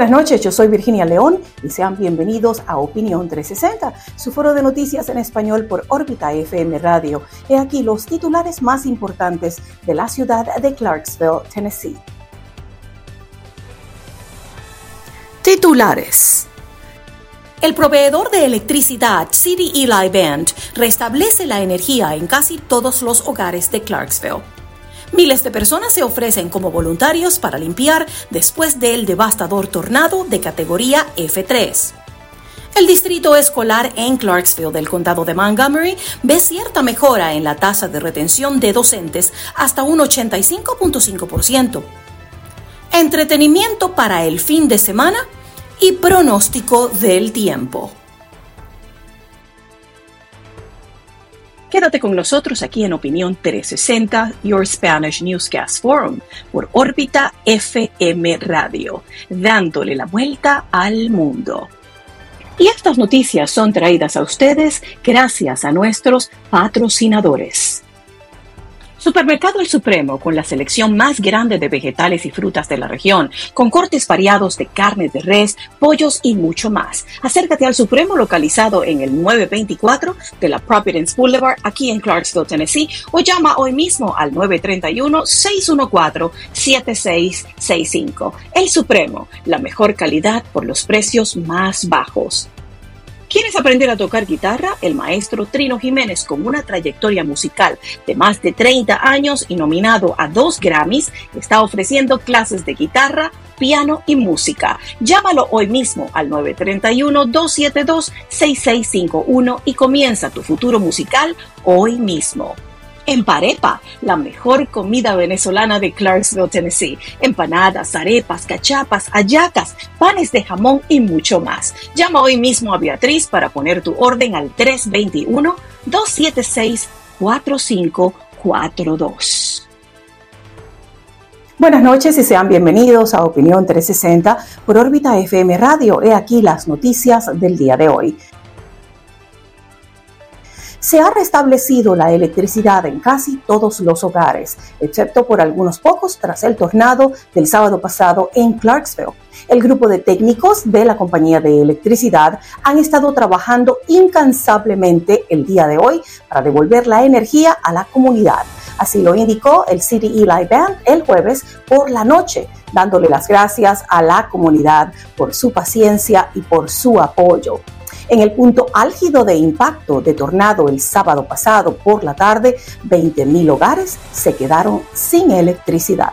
Buenas noches, yo soy Virginia León y sean bienvenidos a Opinión 360, su foro de noticias en español por órbita FM Radio. He aquí los titulares más importantes de la ciudad de Clarksville, Tennessee. Titulares. El proveedor de electricidad City Eli Band restablece la energía en casi todos los hogares de Clarksville. Miles de personas se ofrecen como voluntarios para limpiar después del devastador tornado de categoría F3. El distrito escolar en Clarksville del condado de Montgomery ve cierta mejora en la tasa de retención de docentes hasta un 85.5%. Entretenimiento para el fin de semana y pronóstico del tiempo. Quédate con nosotros aquí en Opinión 360, Your Spanish Newscast Forum, por órbita FM Radio, dándole la vuelta al mundo. Y estas noticias son traídas a ustedes gracias a nuestros patrocinadores. Supermercado El Supremo, con la selección más grande de vegetales y frutas de la región, con cortes variados de carne de res, pollos y mucho más. Acércate al Supremo localizado en el 924 de la Providence Boulevard, aquí en Clarksville, Tennessee, o llama hoy mismo al 931-614-7665. El Supremo, la mejor calidad por los precios más bajos. ¿Quieres aprender a tocar guitarra? El maestro Trino Jiménez, con una trayectoria musical de más de 30 años y nominado a dos Grammys, está ofreciendo clases de guitarra, piano y música. Llámalo hoy mismo al 931-272-6651 y comienza tu futuro musical hoy mismo. Emparepa, la mejor comida venezolana de Clarksville, Tennessee. Empanadas, arepas, cachapas, ayacas, panes de jamón y mucho más. Llama hoy mismo a Beatriz para poner tu orden al 321-276-4542. Buenas noches y sean bienvenidos a Opinión 360 por órbita FM Radio. He aquí las noticias del día de hoy se ha restablecido la electricidad en casi todos los hogares, excepto por algunos pocos tras el tornado del sábado pasado en Clarksville. El grupo de técnicos de la compañía de electricidad han estado trabajando incansablemente el día de hoy para devolver la energía a la comunidad. Así lo indicó el City Eli Band el jueves por la noche, dándole las gracias a la comunidad por su paciencia y por su apoyo. En el punto álgido de impacto de tornado el sábado pasado por la tarde, 20.000 hogares se quedaron sin electricidad.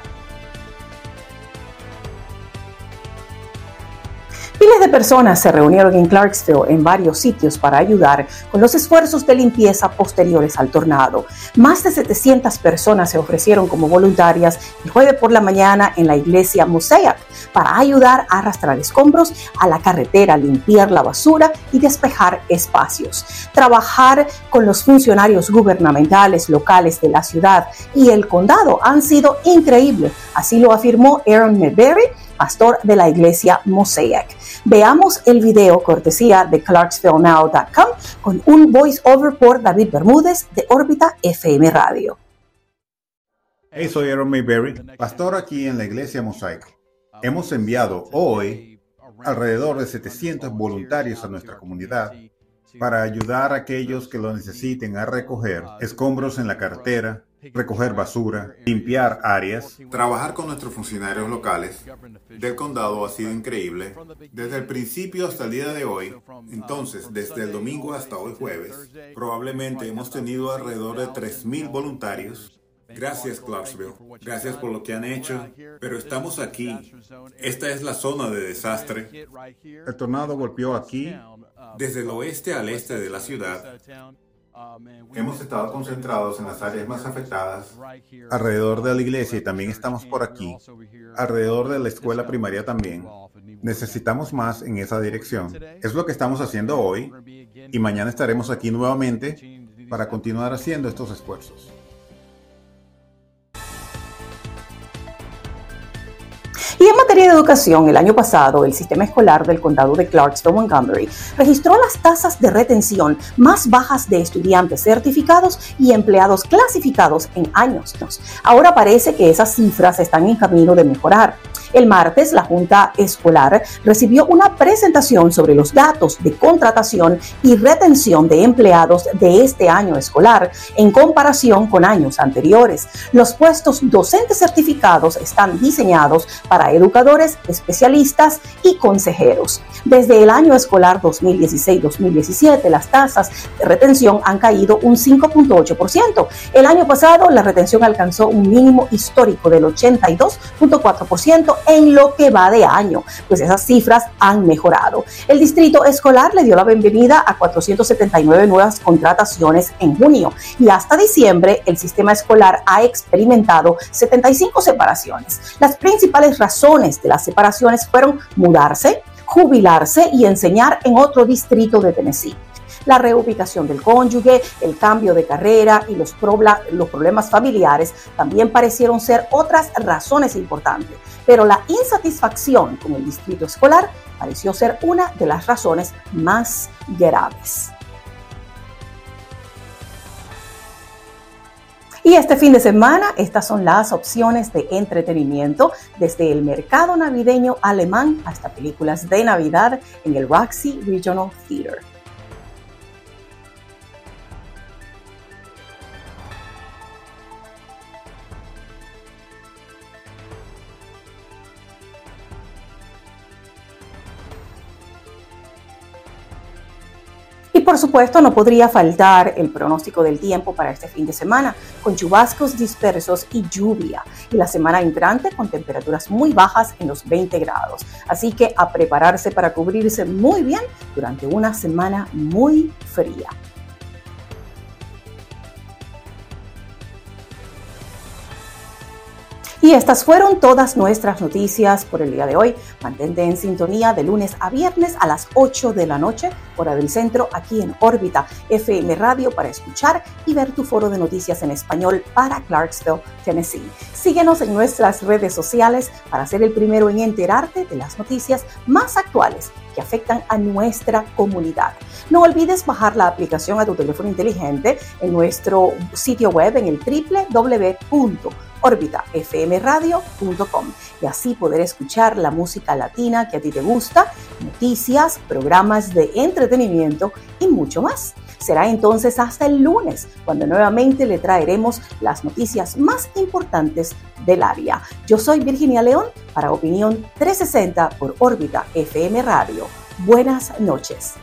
De personas se reunieron en Clarksville en varios sitios para ayudar con los esfuerzos de limpieza posteriores al tornado. Más de 700 personas se ofrecieron como voluntarias el jueves por la mañana en la iglesia Mosaic para ayudar a arrastrar escombros a la carretera, limpiar la basura y despejar espacios. Trabajar con los funcionarios gubernamentales locales de la ciudad y el condado han sido increíbles, así lo afirmó Aaron Mayberry, pastor de la iglesia Mosaic. Veamos el video cortesía de ClarksvilleNow.com con un voiceover por David Bermúdez de Órbita FM Radio. Hey, soy Aaron Mayberry, pastor aquí en la iglesia Mosaic. Hemos enviado hoy alrededor de 700 voluntarios a nuestra comunidad para ayudar a aquellos que lo necesiten a recoger escombros en la carretera, recoger basura, limpiar áreas. Trabajar con nuestros funcionarios locales del condado ha sido increíble desde el principio hasta el día de hoy. Entonces, desde el domingo hasta hoy jueves, probablemente hemos tenido alrededor de 3.000 voluntarios Gracias, Clarksville. Gracias por lo que han hecho. Pero estamos aquí. Esta es la zona de desastre. El tornado golpeó aquí, desde el oeste al este de la ciudad. Hemos estado concentrados en las áreas más afectadas, alrededor de la iglesia y también estamos por aquí, alrededor de la escuela primaria también. Necesitamos más en esa dirección. Es lo que estamos haciendo hoy y mañana estaremos aquí nuevamente para continuar haciendo estos esfuerzos. Materia de educación, el año pasado, el sistema escolar del condado de Clarksville, Montgomery, registró las tasas de retención más bajas de estudiantes certificados y empleados clasificados en años. Ahora parece que esas cifras están en camino de mejorar. El martes, la Junta Escolar recibió una presentación sobre los datos de contratación y retención de empleados de este año escolar en comparación con años anteriores. Los puestos docentes certificados están diseñados para educadores, especialistas y consejeros. Desde el año escolar 2016-2017, las tasas de retención han caído un 5.8%. El año pasado, la retención alcanzó un mínimo histórico del 82.4% en lo que va de año, pues esas cifras han mejorado. El distrito escolar le dio la bienvenida a 479 nuevas contrataciones en junio y hasta diciembre el sistema escolar ha experimentado 75 separaciones. Las principales razones de las separaciones fueron mudarse, jubilarse y enseñar en otro distrito de Tennessee la reubicación del cónyuge, el cambio de carrera y los, problemas familiares también parecieron ser otras razones importantes, pero la insatisfacción con el distrito escolar pareció ser una de las razones más graves. Y este fin de semana, estas son las opciones de entretenimiento, desde el mercado navideño alemán hasta películas de Navidad en el Roxy Regional Theater. Por supuesto no podría faltar el pronóstico del tiempo para este fin de semana, con chubascos dispersos y lluvia, y la semana entrante con temperaturas muy bajas en los 20 grados. Así que a prepararse para cubrirse muy bien durante una semana muy fría. Y estas fueron todas nuestras noticias por el día de hoy. Mantente en sintonía de lunes a viernes a las 8 de la noche, hora del centro, aquí en órbita FM Radio para escuchar y ver tu foro de noticias en español para Clarksville, Tennessee. Síguenos en nuestras redes sociales para ser el primero en enterarte de las noticias más actuales que afectan a nuestra comunidad. No olvides bajar la aplicación a tu teléfono inteligente en nuestro sitio web en el www orbitafmradio.com y así poder escuchar la música latina que a ti te gusta, noticias, programas de entretenimiento y mucho más. Será entonces hasta el lunes cuando nuevamente le traeremos las noticias más importantes del área. Yo soy Virginia León para Opinión 360 por Órbita FM Radio. Buenas noches.